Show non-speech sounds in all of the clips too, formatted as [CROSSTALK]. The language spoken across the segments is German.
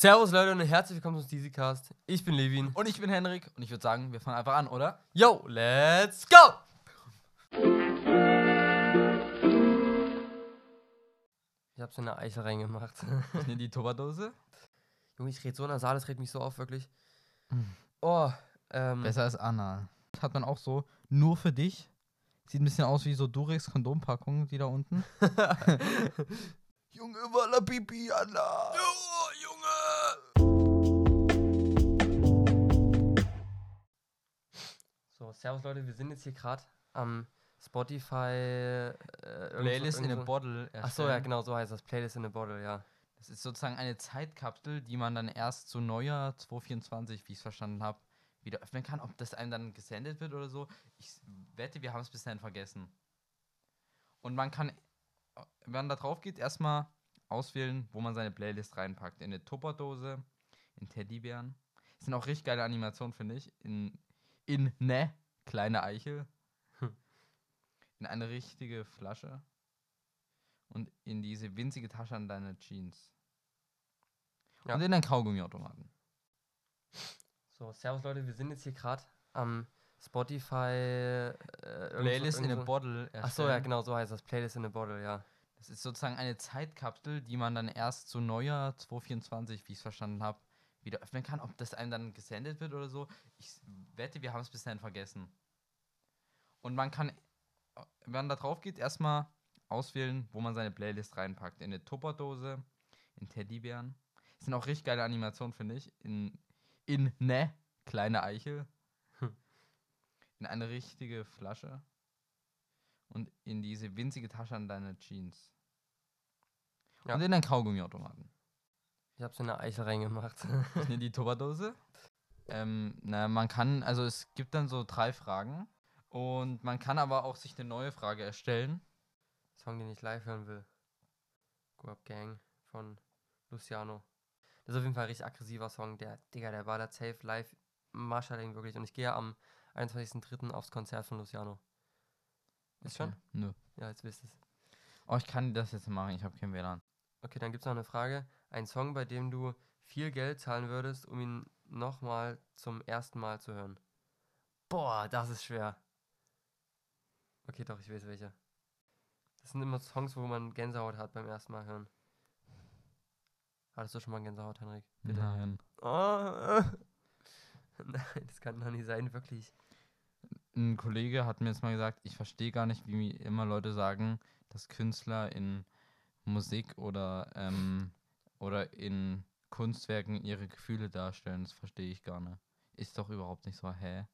Servus Leute und herzlich willkommen zum Steezycast. Ich bin Levin. Und ich bin Henrik und ich würde sagen, wir fangen einfach an, oder? Yo, let's go! Ich hab so eine Eichel reingemacht. Ich [LAUGHS] nehme die Tupperdose. Junge, ich rede so nasal, das regt mich so auf, wirklich. Oh, ähm. Besser als Anna. Das hat man auch so, nur für dich. Sieht ein bisschen aus wie so Durex Kondompackungen, die da unten. [LAUGHS] [LAUGHS] Junge, Walla Pipi, Anna. So, servus Leute, wir sind jetzt hier gerade am Spotify. Äh, Playlist in a Bottle. Ach so, ja, genau, so heißt das. Playlist in a Bottle, ja. Das ist sozusagen eine Zeitkapsel, die man dann erst zu Neujahr 2024, wie ich es verstanden habe, wieder öffnen kann. Ob das einem dann gesendet wird oder so, ich wette, wir haben es bis dahin vergessen. Und man kann, wenn man da drauf geht, erstmal auswählen, wo man seine Playlist reinpackt. In eine Tupperdose, in Teddybären. Das sind auch richtig geile Animationen, finde ich. In, in ne kleine Eichel. In eine richtige Flasche. Und in diese winzige Tasche an deine Jeans. Ja. Und in einen Kaugummiautomaten. So, servus Leute, wir sind jetzt hier gerade am Spotify. Äh, Playlist in a Bottle. Ach so, ja, genau, so heißt das. Playlist in a Bottle, ja. Das ist sozusagen eine Zeitkapsel, die man dann erst zu Neujahr 2024, wie ich es verstanden habe, wieder öffnen kann. Ob das einem dann gesendet wird oder so, ich wette, wir haben es bis dahin vergessen. Und man kann, wenn man da drauf geht, erstmal auswählen, wo man seine Playlist reinpackt. In eine Tupperdose, in Teddybären. Das sind auch richtig geile Animationen, finde ich. In, in ne kleine Eichel. Hm. In eine richtige Flasche. Und in diese winzige Tasche an deine Jeans. Ja. Und in einen Kaugummiautomaten. Ich hab so eine Eichel reingemacht. Ich [LAUGHS] nehme die Tupperdose. Ähm, na, man kann, also es gibt dann so drei Fragen. Und man kann aber auch sich eine neue Frage erstellen. Song, den ich live hören will. Go Up Gang von Luciano. Das ist auf jeden Fall ein richtig aggressiver Song. Der, Digga, der war da safe live. Marschalling wirklich. Und ich gehe am 21.03. aufs Konzert von Luciano. Ist schon? Nö. Ja, jetzt wisst es. Oh, ich kann das jetzt machen, ich habe kein WLAN. Okay, dann gibt es noch eine Frage. Ein Song, bei dem du viel Geld zahlen würdest, um ihn nochmal zum ersten Mal zu hören. Boah, das ist schwer. Okay, doch, ich weiß welche. Das sind immer Songs, wo man Gänsehaut hat beim ersten Mal hören. Hattest du schon mal Gänsehaut, Henrik? Bitte. Nein. Oh. [LAUGHS] Nein, das kann doch nicht sein, wirklich. Ein Kollege hat mir jetzt mal gesagt, ich verstehe gar nicht, wie immer Leute sagen, dass Künstler in Musik oder, ähm, oder in Kunstwerken ihre Gefühle darstellen. Das verstehe ich gar nicht. Ist doch überhaupt nicht so, hä?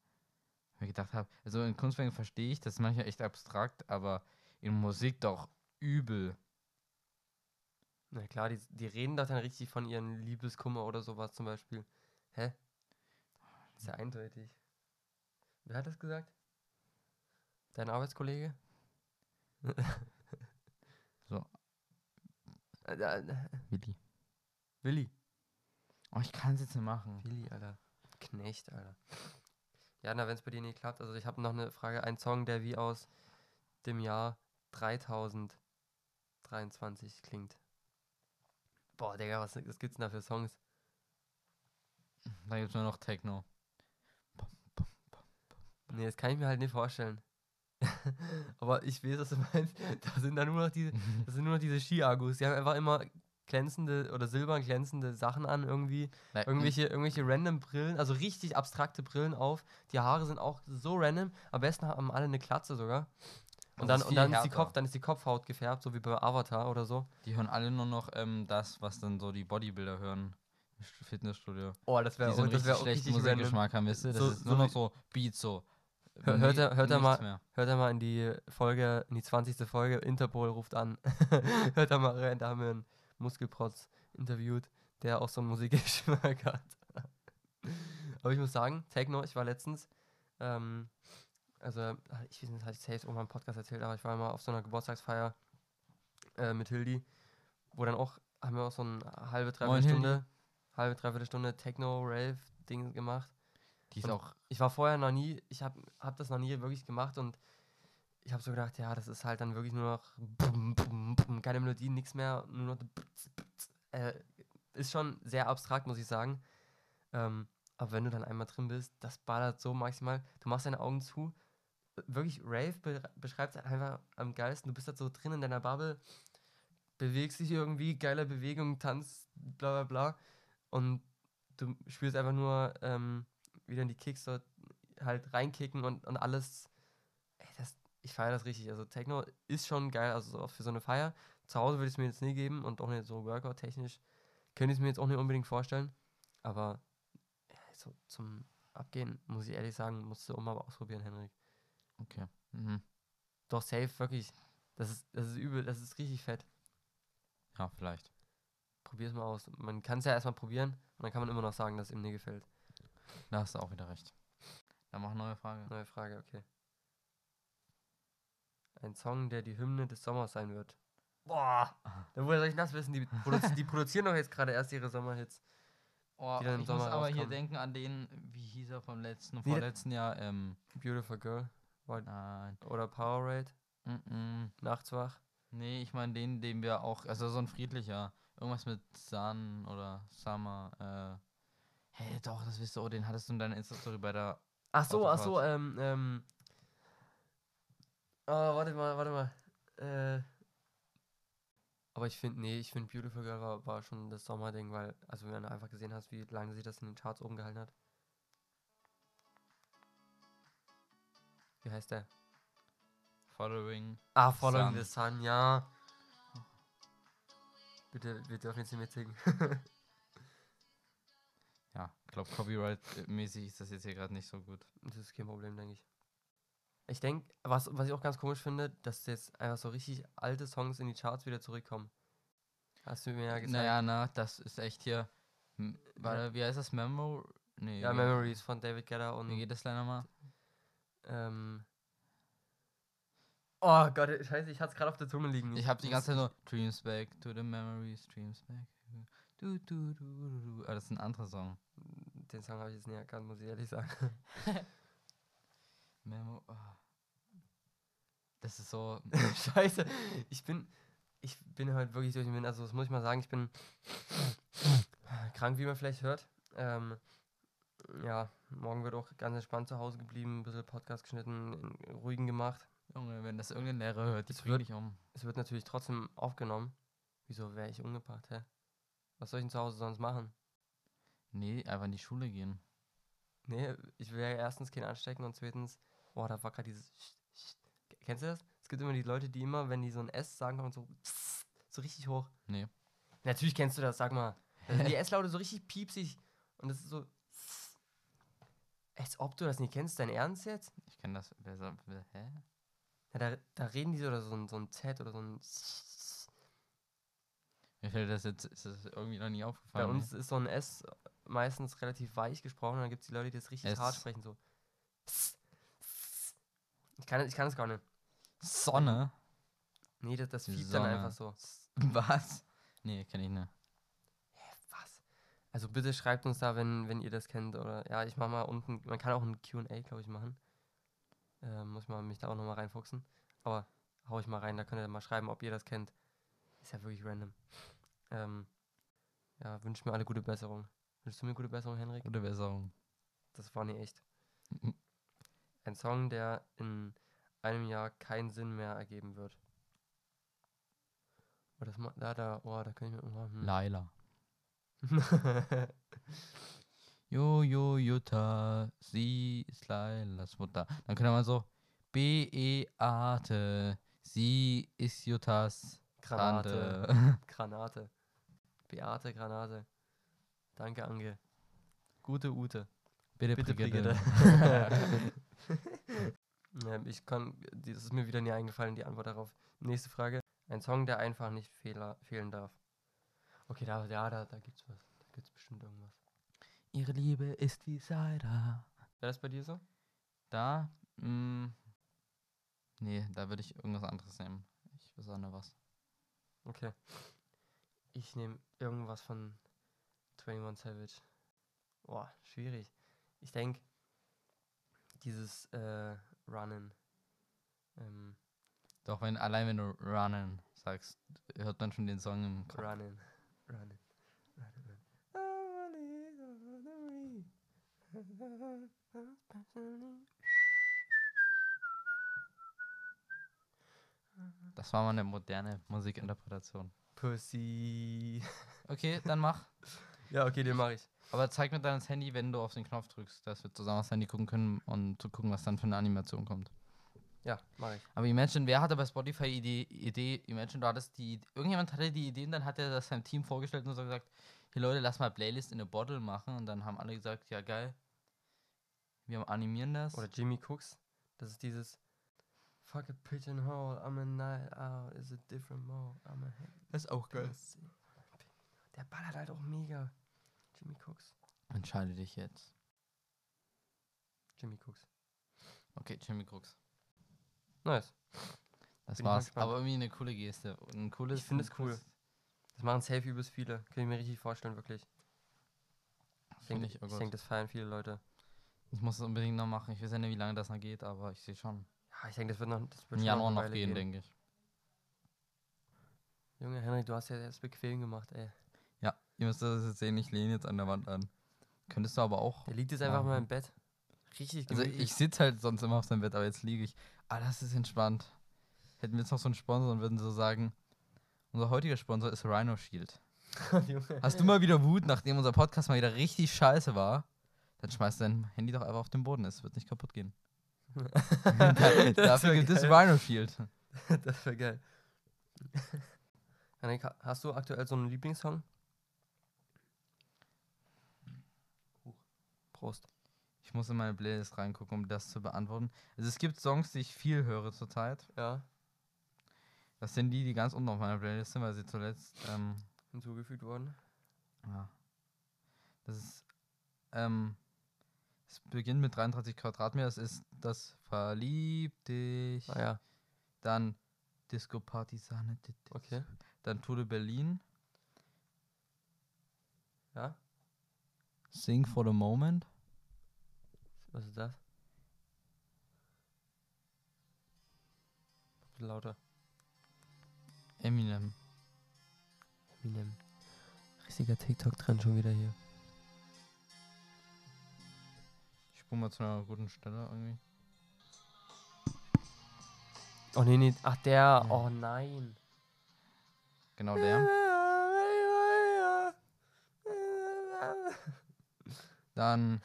Ich mir gedacht habe, also in Kunstwerken verstehe ich, das ist manchmal echt abstrakt, aber in Musik doch übel. Na klar, die, die reden doch dann richtig von ihren Liebeskummer oder sowas zum Beispiel. Hä? Ist ja eindeutig. Wer hat das gesagt? Dein Arbeitskollege? So. [LAUGHS] Äh, äh, Willi. Willi. Oh, ich kann es jetzt nicht machen. Willi, Alter. Knecht, Alter. Ja, na, wenn es bei dir nicht klappt. Also ich habe noch eine Frage. Ein Song, der wie aus dem Jahr 3023 klingt. Boah, Digga, was, was gibt's denn da für Songs? Da gibt es nur noch Techno. Nee, das kann ich mir halt nicht vorstellen. [LAUGHS] Aber ich weiß, was du meinst. Da sind dann nur noch diese, [LAUGHS] das sind nur noch diese Ski-Argus. Die haben einfach immer glänzende oder silbern glänzende Sachen an irgendwie. Na, Irgendwelche, irgendwelche random Brillen, also richtig abstrakte Brillen auf. Die Haare sind auch so random. Am besten haben alle eine Klatze sogar. Und Das dann, ist und dann, ist die. Kopf, dann ist die Kopfhaut gefärbt, so wie bei Avatar oder so. Die hören alle nur noch ähm, das, was dann so die Bodybuilder hören. im Fitnessstudio. Oh, das Die so einen richtig schlechten Musikgeschmack haben, wisst ihr? Das So- ist so nur noch wie- so Beats so. Hör- hört er- hört er mal- mehr. Hört er mal in die Folge, in die 20. Folge, Interpol ruft an. [LAUGHS] Hört er mal rein, da haben wir einen Muskelprotz interviewt, der auch so einen Musikgeschmack [LAUGHS] hat. Aber ich muss sagen, Techno, ich war letztens, ähm, also ich weiß nicht, hatte ich safe auch mal im Podcast erzählt, aber ich war mal auf so einer Geburtstagsfeier äh, mit Hildi, wo dann auch, haben wir auch so eine halbe, dreiviertel. Stunde, halbe, dreiviertel Stunde Techno-Rave-Ding gemacht. Die ist Und auch. ich war vorher noch nie, ich habe hab das noch nie wirklich gemacht und ich habe so gedacht, ja, das ist halt dann wirklich nur noch keine Melodien, nichts mehr, nur noch äh, ist schon sehr abstrakt, muss ich sagen. Ähm, aber wenn du dann einmal drin bist, das ballert so maximal. Du machst deine Augen zu. Wirklich, Rave be beschreibt es einfach am geilsten. Du bist halt so drin in deiner Bubble, bewegst dich irgendwie, geile Bewegung, tanzt, bla bla bla. Und du spürst einfach nur, ähm, wie dann die Kicks dort halt reinkicken und, und alles. Ich feiere das richtig. Also Techno ist schon geil, also so für so eine Feier. Zu Hause würde ich es mir jetzt nie geben und auch nicht so Workout-technisch. Könnte ich es mir jetzt auch nicht unbedingt vorstellen. Aber ja, so zum Abgehen, muss ich ehrlich sagen, musst du auch mal ausprobieren, Henrik. Okay. Mhm. Doch, safe, wirklich. Das ist, das ist übel, das ist richtig fett. Ja, vielleicht. Probier es mal aus. Man kann es ja erstmal probieren und dann kann man immer noch sagen, dass es ihm nie gefällt. Da hast du auch wieder recht. Dann mach eine neue Frage. Neue Frage, okay. Ein Song, der die Hymne des Sommers sein wird. Boah, da woher soll ich das wissen? Die, produzi die produzieren doch jetzt gerade erst ihre Sommerhits. Oh, ich muss Sommer aber hier rauskommen. denken an den, wie hieß er vom letzten, Nee, vorletzten Jahr, ähm, Beautiful Girl nein, oder Powerade, mm -mm. Nachtswach. nee, ich meine den, den wir auch, also so ein friedlicher, irgendwas mit Sun oder Summer, äh, hey, doch, das wisst du, oh, den hattest du in deiner Insta-Story bei der, Ach so, ach so, ähm, ähm. Oh, warte mal, warte mal. Äh. Aber ich finde, nee, ich finde Beautiful Girl war, war schon das Sommerding, weil, also wenn du einfach gesehen hast, wie lange sie das in den Charts oben gehalten hat. Wie heißt der? Following, Ah, Following Sun. the Sun, ja. Bitte, wir dürfen jetzt nicht mitsingen. [LAUGHS] ja, ich glaube, Copyright-mäßig ist das jetzt hier gerade nicht so gut. Das ist kein Problem, denke ich. Ich denke, was, was ich auch ganz komisch finde, dass jetzt einfach so richtig alte Songs in die Charts wieder zurückkommen. Hast du mir ja gesagt. Naja, na, das ist echt hier, warte, wie heißt das, Memo? Nee, ja, wie- Memories von David Guetta Wie und. geht das leider mal? Ähm, oh Gott, scheiße, ich hatte es gerade auf der Zunge liegen. Ich habe die ganze Zeit nur Dreams back to the memories, Dreams back. Du, du, du, du, du. Aber das ist ein anderer Song. Den Song habe ich jetzt nie erkannt, muss ich ehrlich sagen. [LAUGHS] Memo. Oh. Das ist so. [LAUGHS] scheiße, ich bin. Ich bin heute wirklich durch den Wind. Also, das muss ich mal sagen, ich bin [LAUGHS] krank, wie man vielleicht hört. Ähm, ja, morgen wird auch ganz entspannt zu Hause geblieben, ein bisschen Podcast geschnitten, ruhigen gemacht. Junge, wenn das irgendein Lehrer hört, die wird- dich um. Es wird natürlich trotzdem aufgenommen. Wieso wäre ich umgebracht, hä? Was soll ich denn zu Hause sonst machen? Nee, einfach in die Schule gehen. Nee, ich will ja erstens keinen anstecken und zweitens, boah, da war gerade dieses. Kennst du das? Es gibt immer die Leute, die immer, wenn die so ein S sagen, kommen so, [LAUGHS] so richtig hoch. Nee. Natürlich kennst du das, sag mal. Da sind die [LAUGHS] S-Laute so richtig piepsig und das ist so. [LAUGHS] Als ob du das nicht kennst, dein Ernst jetzt? Ich kenne das. Wer sagt, hä? Ja, da, da reden die so oder so ein, so ein Z oder so ein. Mir fällt das jetzt ist das irgendwie noch nie Bei aufgefallen. uns ist so ein S meistens relativ weich gesprochen und dann gibt es die Leute, die das richtig S. hart sprechen, so. Ich kann, ich kann es gar nicht. Sonne? Nee, das, das fiebt dann Sonne. einfach so. Was? Nee, kenne ich nicht. Was? Also bitte schreibt uns da, wenn, wenn ihr das kennt. Oder ja, ich mach mal unten, man kann auch ein QA, glaube ich, machen. Ähm, muss man mich da auch nochmal reinfuchsen. Aber hau ich mal rein, da könnt ihr mal schreiben, ob ihr das kennt. Ist ja wirklich random. Ähm, ja, wünsche mir alle gute Besserung. Wünschst du mir gute Besserung, Henrik? Gute Besserung. Das war nicht echt. Ein Song, der in einem Jahr keinen Sinn mehr ergeben wird. Oh, das da, da, oh, da kann ich mir. Oh, hm. Laila. [LAUGHS] Jo, jo, Jutta, sie ist Lailas Mutter. Dann können wir so, Beate, sie ist Juttas Granate. Tante. [LAUGHS] Granate. Beate Granate. Danke, Ange. Gute Ute. Bitte, Bitte, Brigitte. ähm, [LAUGHS] [LAUGHS] ich kann, das ist mir wieder nie eingefallen, die Antwort darauf. Nächste Frage. Ein Song, der einfach nicht fehler, fehlen darf. Okay, da, ja, da, da gibt's was. Da gibt's bestimmt irgendwas. Ihre Liebe ist wie Cider. Wäre das bei dir so? Da, mh, nee, da würde ich irgendwas anderes nehmen. Ich nicht was. Okay. Ich nehme irgendwas von 21 Savage. Boah, schwierig. Ich denke, dieses äh, Runnen. Ähm, Doch, wenn, allein wenn du Runnen sagst, hört man schon den Song im Kopf. Runnen, Runnen, Runnen. Das war mal eine moderne Musikinterpretation. Pussy. Okay, dann mach. [LAUGHS] ja, okay, den mach ich. Aber zeig mir dann das Handy, wenn du auf den Knopf drückst, dass wir zusammen aufs Handy gucken können und zu gucken, was dann für eine Animation kommt. Ja, mache ich. Aber Imagine, wer hatte bei Spotify Idee, Idee, Imagine, du hattest die, irgendjemand hatte die Idee und dann hat er das seinem Team vorgestellt und so gesagt, hey Leute, lass mal Playlist in a Bottle machen und dann haben alle gesagt, ja geil, wir animieren das. Oder Jimmy Cooks. Das ist dieses Fuck a pigeonhole, I'm a night out, is a different mode, I'm a das ist auch pussy. Der ballert halt auch mega. Jimmy Cooks. Entscheide dich jetzt. Jimmy Cooks. Okay, Jimmy Cooks. Nice. Das Bin war's. Aber irgendwie eine coole Geste. Ein cooles, Ich finde es cool. Das machen safe übelst viele. Kann ich mir richtig vorstellen, wirklich. Ich denke, ich, oh ich Gott. denk, das feiern viele Leute. Ich muss es unbedingt noch machen. Ich weiß ja nicht, wie lange das noch geht, aber ich sehe schon. Ja, ich denke, das wird noch. Das wird Im Januar noch Weile gehen, denke ich. Junge, Henrik, du hast ja jetzt bequem gemacht, ey. Ihr müsst das jetzt sehen, ich lehne jetzt an der Wand an. Könntest du aber auch. Der liegt jetzt einfach mal im Bett. Richtig Also gemütlich. ich sitze halt sonst immer auf seinem Bett, aber jetzt liege ich. Ah, das ist entspannt. Hätten wir jetzt noch so einen Sponsor und würden so sagen, unser heutiger Sponsor ist Rhino Shield. [LAUGHS] Hast du mal wieder Wut, nachdem unser Podcast mal wieder richtig scheiße war? Dann schmeißt dein Handy doch einfach auf den Boden, es wird nicht kaputt gehen. [LAUGHS] [LAUGHS] Dafür gibt es. Rhino Shield. Das wäre geil. Hast du aktuell so einen Lieblingssong? Prost. Ich muss in meine Playlist reingucken, um das zu beantworten. Also es gibt Songs, die ich viel höre zurzeit. Ja, Das sind die, die ganz unten auf meiner Playlist sind, weil sie zuletzt ähm, hinzugefügt worden. Ja. Das ist, ähm, es beginnt mit 33 Quadratmeter. Es ist das Verlieb dich. Ah ja, Dann Disco Party Sahne. di- di- okay. Dann Tode Berlin. Ja, Sing for the Moment. Was ist das? Lauter. Eminem. Eminem. Richtiger TikTok-Trend schon wieder hier. Ich spule mal zu einer guten Stelle irgendwie. Oh nee, nee. Ach, der. Ja. Oh nein. Genau der. [LAUGHS] Dann.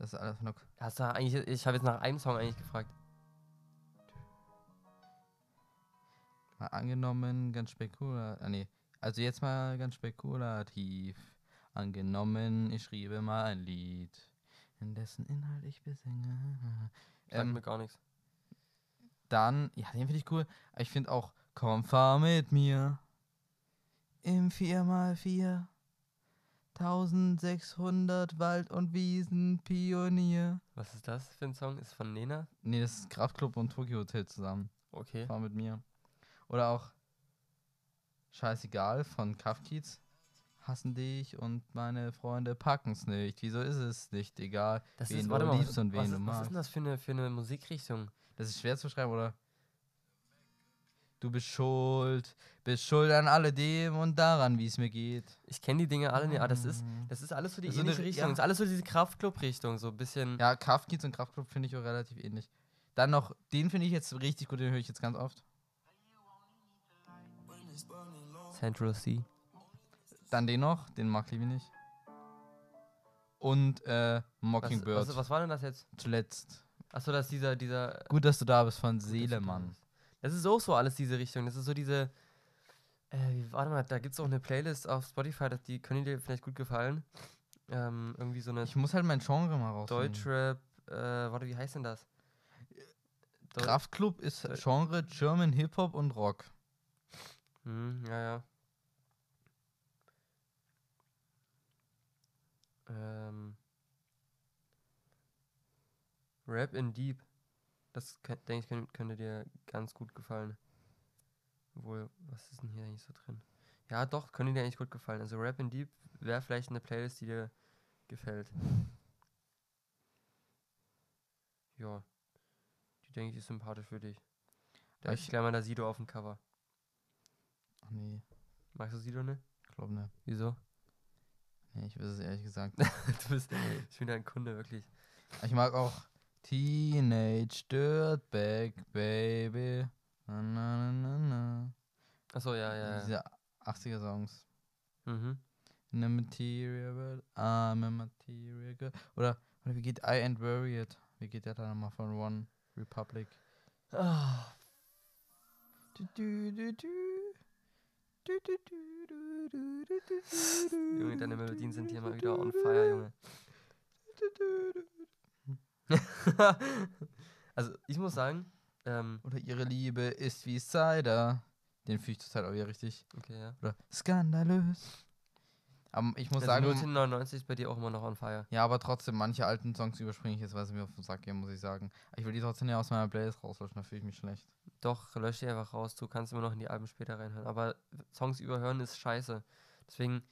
Das ist alles von der. Hast du eigentlich. Ich habe jetzt nach einem Song eigentlich gefragt. Mal angenommen, ganz spekulativ. Ah, nee. Also jetzt mal ganz spekulativ. Angenommen, ich schriebe mal ein Lied, in dessen Inhalt ich besinge. Sagt Ähm, mir gar nichts. dann, ja, den finde ich cool. Ich finde auch, komm, fahr mit mir. Im 4x4. 1600 Wald- und Wiesen-Pionier. Was ist das für ein Song? Ist von Nena? Nee, das ist Kraftclub und Tokyo Hotel zusammen. Okay. Fahr mit mir. Oder auch Scheißegal von Kafkiez. Hassen dich und meine Freunde packen's nicht. Wieso ist es nicht egal, Das wen ist, du warte mal, liebst was, und wen was, du ist, was magst? ist denn das für eine, für eine Musikrichtung? Das ist schwer zu schreiben, oder? Du bist schuld, bist schuld an alledem und daran, wie es mir geht. Ich kenne die Dinge alle nicht, aber das ist, Mhm. das ist alles so die Das ist so eine ähnliche Ri- Richtung. ja. Das ist alles so diese Kraftclub-Richtung, so ein bisschen. Ja, Kafkiez und Kraftclub finde ich auch relativ ähnlich. Dann noch, den finde ich jetzt richtig gut, den höre ich jetzt ganz oft. Central C. Dann den noch, den mag ich nicht. Und äh, Was, Mockingbird was, was war denn das jetzt? zuletzt. Achso, das ist dieser, dieser. Gut, dass du da bist von Gut, Das ist auch so alles diese Richtung. Das ist so diese. Äh, warte mal, da gibt es auch eine Playlist auf Spotify, die können dir vielleicht gut gefallen. Ähm, irgendwie so eine Ich muss halt mein Genre mal raus. Deutschrap. Äh, warte, wie heißt denn das? Deu- Kraftclub ist Deu- Genre German Hip-Hop und Rock. Hm, ja, ja. Ähm. Rap in Deep. Das denke ich, könnt- könnte dir ganz gut gefallen. Obwohl, was ist denn hier eigentlich so drin? Ja, doch, könnte dir eigentlich gut gefallen. Also Rap in Deep wäre vielleicht eine Playlist, die dir gefällt. Ja. Die denke ich ist sympathisch für dich. Da ich- gleich mal der Sido auf dem Cover. Ach nee, Magst du Sido nicht? glaub ne. Wieso? Nee, ich weiß es ehrlich gesagt. [LAUGHS] du bist schon wieder ein Kunde, wirklich. Ich mag auch Teenage Dirtbag Baby. Na, na, na, na. Achso, ja, ja. Diese 80er Songs. Mhm. In a material world, I'm a material girl. Oder, oder wie geht I Ain't Worried? Wie geht der da nochmal von One Republic? Ah, du, du, du, du, Junge, deine Melodien sind hier mal wieder on fire, Junge. [LAUGHS] also, ich muss sagen, ähm, Oder ihre Liebe ist wie Cider. Den fühle ich zurzeit auch wieder richtig. okay, ja. Oder skandalös. Aber ich muss Also sagen, 099 ist bei dir auch immer noch on fire. ja, aber trotzdem, manche alten Songs überspringe ich jetzt, weil sie mir auf den Sack gehen, muss ich sagen. Ich will die trotzdem ja aus meiner Playlist rauslöschen, da fühle ich mich schlecht. Doch, lösch die einfach raus. Du kannst immer noch in die Alben später reinhören. Aber Songs überhören ist scheiße. Deswegen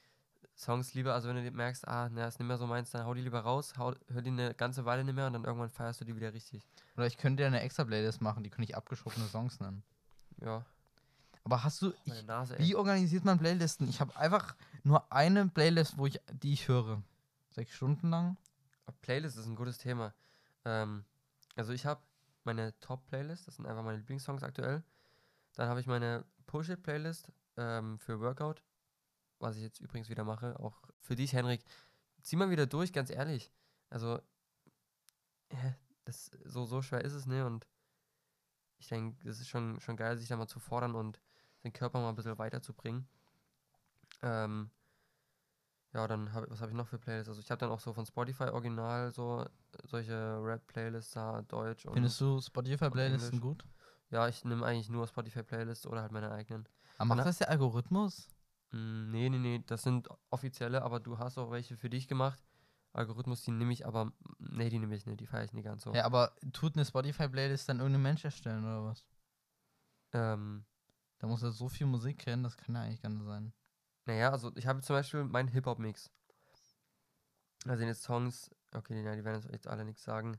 Songs lieber, also wenn du dir merkst, ah, na, ist nicht mehr so meins, dann hau die lieber raus, hau, hör die eine ganze Weile nicht mehr und dann irgendwann feierst du die wieder richtig. Oder ich könnte ja eine extra Playlist machen, die könnte ich abgeschobene Songs nennen. Ja, Aber hast du, ich, Nase, wie organisiert man Playlisten? Ich habe einfach nur eine Playlist, wo ich, die ich höre. Sechs Stunden lang? Playlist ist ein gutes Thema. Ähm, also ich habe meine Top-Playlist, das sind einfach meine Lieblingssongs aktuell. Dann habe ich meine Push-It-Playlist ähm, für Workout, was ich jetzt übrigens wieder mache. Auch für dich, Henrik. Zieh mal wieder durch, ganz ehrlich. Also, das, so, so schwer ist es, ne? Und ich denke, es ist schon, schon geil, sich da mal zu fordern und den Körper mal ein bisschen weiterzubringen. Ähm, ja, dann habe was habe ich noch für Playlists? Also ich habe dann auch so von Spotify original so solche Rap-Playlists da, Deutsch und Findest du Spotify-Playlisten Englisch. gut? ja, ich nehme eigentlich nur Spotify-Playlists oder halt meine eigenen. Aber macht das der Algorithmus? Mm, nee, nee, nee, das sind offizielle, aber du hast auch welche für dich gemacht. Algorithmus, die nehme ich, aber nee, die nehme ich nicht, die feiere ich nicht ganz so. Ja, aber tut eine Spotify-Playlist dann irgendein Mensch erstellen oder was? Ähm, Da muss er so viel Musik kennen, das kann ja eigentlich gar nicht sein. naja, also ich habe zum Beispiel meinen Hip-Hop-Mix. Da sind jetzt Songs, okay, ja, die werden jetzt alle nichts sagen.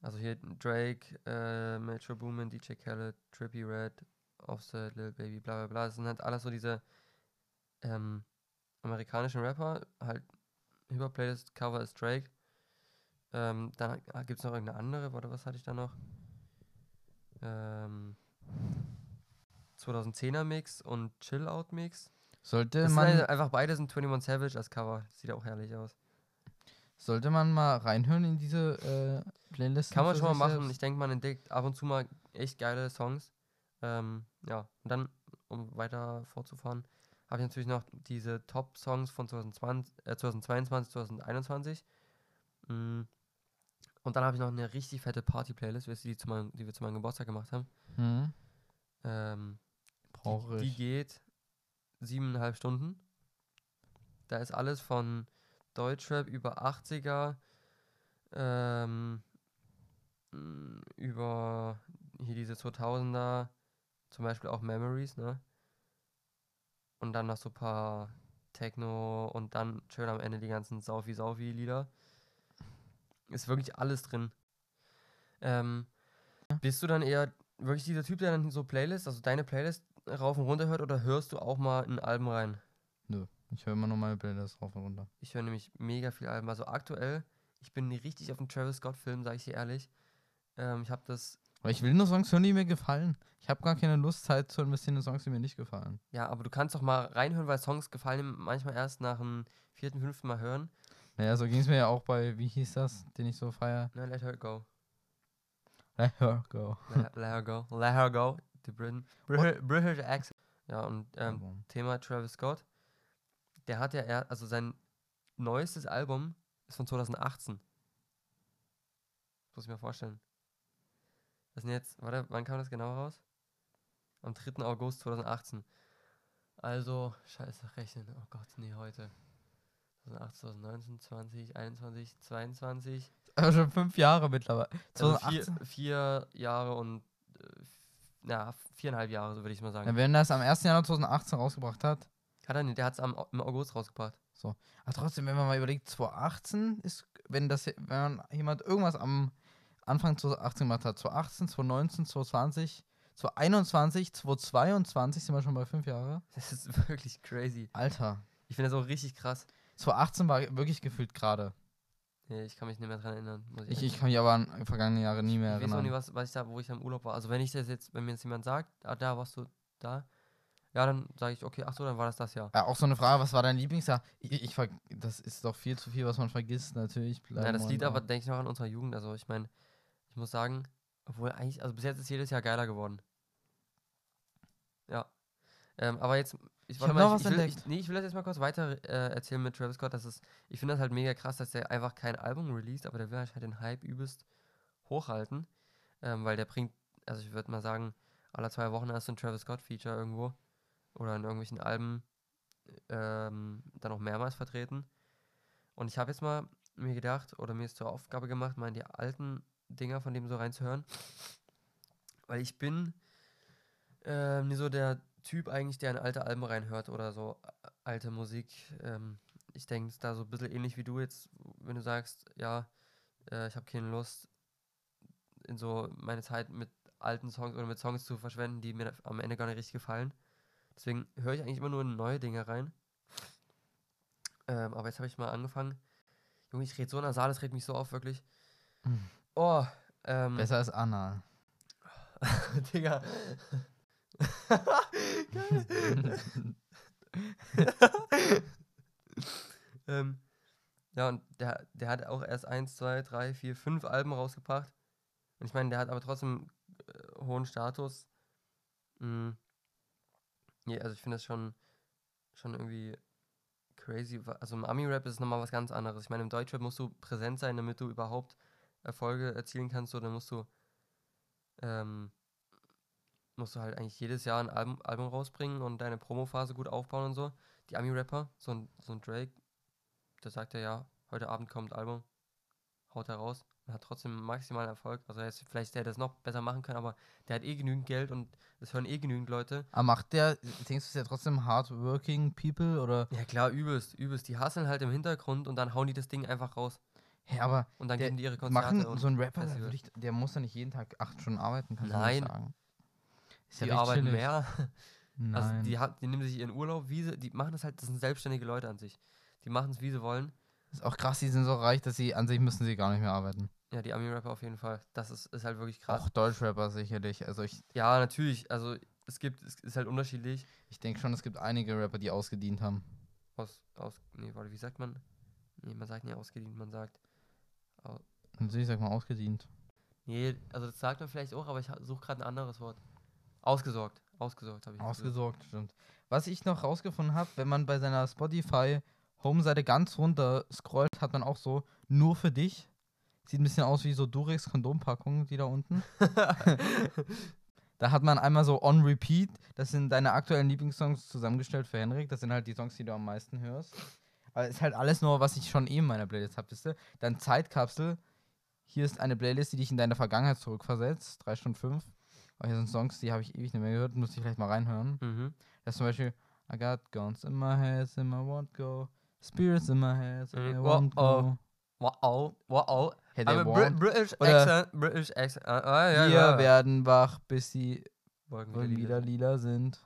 Also hier Drake, äh, Metro Boomin, DJ Khaled, Trippy Red, Offset, Lil Baby, bla bla bla. Das sind halt alles so diese ähm, amerikanischen Rapper. Halt Hip-Hop-Playlist, Cover ist Drake. Ähm, dann gibt es noch irgendeine andere, warte, was hatte ich da noch? Ähm, 2010er Mix und Chill Out Mix. Sollte Das sind man, halt einfach beide sind 21 Savage als Cover. Sieht auch herrlich aus. sollte man mal reinhören in diese äh, Playlist? Kann man schon mal machen. Ich denke, man entdeckt ab und zu mal echt geile Songs. Ähm, ja, und dann, um weiter fortzufahren, habe ich natürlich noch diese Top-Songs von 2020, äh, 2022, 2021. Mm. Und dann habe ich noch eine richtig fette Party-Playlist, die, zu meinem, die wir zu meinem Geburtstag gemacht haben. Hm, Ähm, die ich. geht siebeneinhalb Stunden. Da ist alles von Deutschrap über 80er, ähm, m, über hier diese 2000er, zum Beispiel auch Memories, ne? Und dann noch so ein paar Techno und dann schön am Ende die ganzen Saufi-Saufi-Lieder. Ist wirklich alles drin. Ähm, bist du dann eher wirklich dieser Typ, der dann so Playlist, also deine Playlist rauf und runter hört oder hörst du auch mal in Alben rein? Ich höre immer nur meine Playlist rauf und runter. Ich höre nämlich mega viel Alben. Also aktuell, ich bin richtig auf dem Travis Scott-Film, sage ich dir ehrlich. Ähm, ich habe das, Aber ich will nur Songs hören, die mir gefallen. Ich habe gar keine Lust, Zeit zu investieren in Songs, die mir nicht gefallen. ja, aber du kannst doch mal reinhören, weil Songs gefallen manchmal erst nach dem vierten, fünften Mal hören. Naja, so ging es mir ja auch bei, wie hieß das, den ich so feier? Na, let her go. Let her go. Let, let her go. Let her go. Die Britain. British, British accent. Ja, und ähm, Thema Travis Scott. Der hat ja, er, also sein neuestes Album ist von 2018. Muss ich mir vorstellen. Das sind jetzt, warte, wann kam das genau raus? Am 3. August 2018. Also, scheiße, rechnen. Oh Gott, nee, heute. 2018, 2019, 20, 21, 22. Aber schon fünf Jahre mittlerweile. Also 2018. vier, vier Jahre und, äh, na, viereinhalb Jahre, so würde ich mal sagen. Ja, wenn er das am 1. Januar 2018 rausgebracht hat. Hat er nicht, der hat es im August rausgebracht. Aber trotzdem, wenn man mal überlegt, 2018 ist, wenn das, wenn man jemand irgendwas am Anfang 2018 gemacht hat, 2018, 2019, 2020, 2021, 2022 sind wir schon bei fünf Jahre. Das ist [LAUGHS] wirklich crazy. Alter. Ich finde das auch richtig krass. 2018 war wirklich gefühlt gerade. Nee, ich kann mich nicht mehr dran erinnern. Ich, ehrlich ich kann mich aber an vergangene Jahre nie mehr Ich weiß auch nicht, erinnern. was, was ich da, wo ich da im Urlaub war. Also wenn ich das jetzt, wenn mir jetzt jemand sagt, ah, da warst du da, ja, dann sage ich, okay, ach so, dann war das das Jahr. Ja, auch so eine Frage, was war dein Lieblingsjahr? Ich, ich, das ist doch viel zu viel, was man vergisst, natürlich. Ja, das liegt aber, denke ich, noch an unserer Jugend. Also ich meine, ich muss sagen, obwohl eigentlich, also bis jetzt ist jedes Jahr geiler geworden. Ja. Ähm, aber jetzt, ich, Ich warte mal, ich, ich, will, ich, nee, ich will das jetzt mal kurz weiter äh, erzählen mit Travis Scott. Das ist, ich finde das halt mega krass, dass der einfach kein Album released, aber der will halt den Hype übelst hochhalten. Ähm, weil der bringt, also ich würde mal sagen, alle zwei Wochen hast du ein Travis Scott-Feature irgendwo. Oder in irgendwelchen Alben ähm, dann auch mehrmals vertreten. Und ich habe jetzt mal mir gedacht, oder mir ist zur Aufgabe gemacht, mal in die alten Dinger von dem so reinzuhören. Weil ich bin ähm, nie so der Typ eigentlich, der in alte Alben reinhört oder so äh, alte Musik. Ähm, ich denke, es ist da so ein bisschen ähnlich wie du jetzt, wenn du sagst, ja, äh, ich habe keine Lust, in so meine Zeit mit alten Songs oder mit Songs zu verschwenden, die mir am Ende gar nicht richtig gefallen. Deswegen höre ich eigentlich immer nur in neue Dinge rein. Ähm, aber jetzt habe ich mal angefangen. Junge, ich rede so nasal, das regt mich so auf, wirklich. Mhm. Oh, ähm, Besser als Anna. [LAUGHS] Digga. Geil. [LAUGHS] ähm, ja, und der, der hat auch erst 1, 2, 3, 4, 5 Alben rausgebracht. Und ich meine, der hat aber trotzdem äh, hohen Status. Mm. Nee, also ich finde das schon, schon irgendwie crazy. Also im Ami-Rap ist es nochmal was ganz anderes. Ich meine, im Deutschrap musst du präsent sein, damit du überhaupt Erfolge erzielen kannst. Oder musst du, ähm, musst du halt eigentlich jedes Jahr ein Album, Album rausbringen und deine Promophase gut aufbauen und so. Die Ami-Rapper, so ein, so ein Drake, der sagt ja, ja, heute Abend kommt Album, haut er raus und hat trotzdem maximalen Erfolg. Also er ist, vielleicht hätte er das noch besser machen können, aber der hat eh genügend Geld und es hören eh genügend Leute. Aber macht der, denkst du, ist der trotzdem hardworking people oder? Ja klar, übelst, übelst. Die hasseln halt im Hintergrund und dann hauen die das Ding einfach raus. Hä, aber Und dann geben die ihre Konzerte machen so ein Rapper, ich, der muss ja nicht jeden Tag acht Stunden arbeiten, kannst du Nein. nicht sagen. Ist ja die recht arbeiten chillig. mehr. Nein. [LAUGHS] Also die, die nehmen sich ihren Urlaub, wie sie, die machen das halt, das sind selbstständige Leute an sich. Die machen es, wie sie wollen. ist auch krass, die sind so reich, dass sie an sich müssen sie gar nicht mehr arbeiten. Ja, die Ami-Rapper auf jeden Fall. Das ist, ist halt wirklich krass. Auch Deutschrapper sicherlich. Also ich, Ja, natürlich. Also es gibt, es ist halt unterschiedlich. ich denke schon, es gibt einige Rapper, die ausgedient haben. Aus, aus, nee, warte, wie sagt man? Nee, man sagt nicht ausgedient, man sagt. Also ich sag mal ausgedient. Nee, also das sagt man vielleicht auch, aber ich suche gerade ein anderes Wort. Ausgesorgt. Ausgesorgt habe ich. gesagt. Ausgesorgt, stimmt. Was ich noch rausgefunden habe, wenn man bei seiner Spotify Home-Seite ganz runter scrollt, hat man auch so nur für dich. Sieht ein bisschen aus wie so Durex Kondompackungen, die da unten. [LAUGHS] da hat man einmal so on repeat, das sind deine aktuellen Lieblingssongs zusammengestellt für Henrik. Das sind halt die Songs, die du am meisten hörst. Aber ist halt alles nur, was ich schon eben in meiner Playlist habe, wisst ihr? Dann Zeitkapsel. Hier ist eine Playlist, die dich in deine Vergangenheit zurückversetzt. 3 Stunden 5. Aber hier sind Songs, die habe ich ewig nicht mehr gehört. Muss ich vielleicht mal reinhören. Mhm. Das ist zum Beispiel I got guns in my head, in my won't go. Spirits in my head, and I Mhm. won't go. Wow, wow. Hey, I'm they a Brit won't. British accent, British accent. Ah, ja, Wir ja. werden wach, bis sie Wolken wieder lila sind.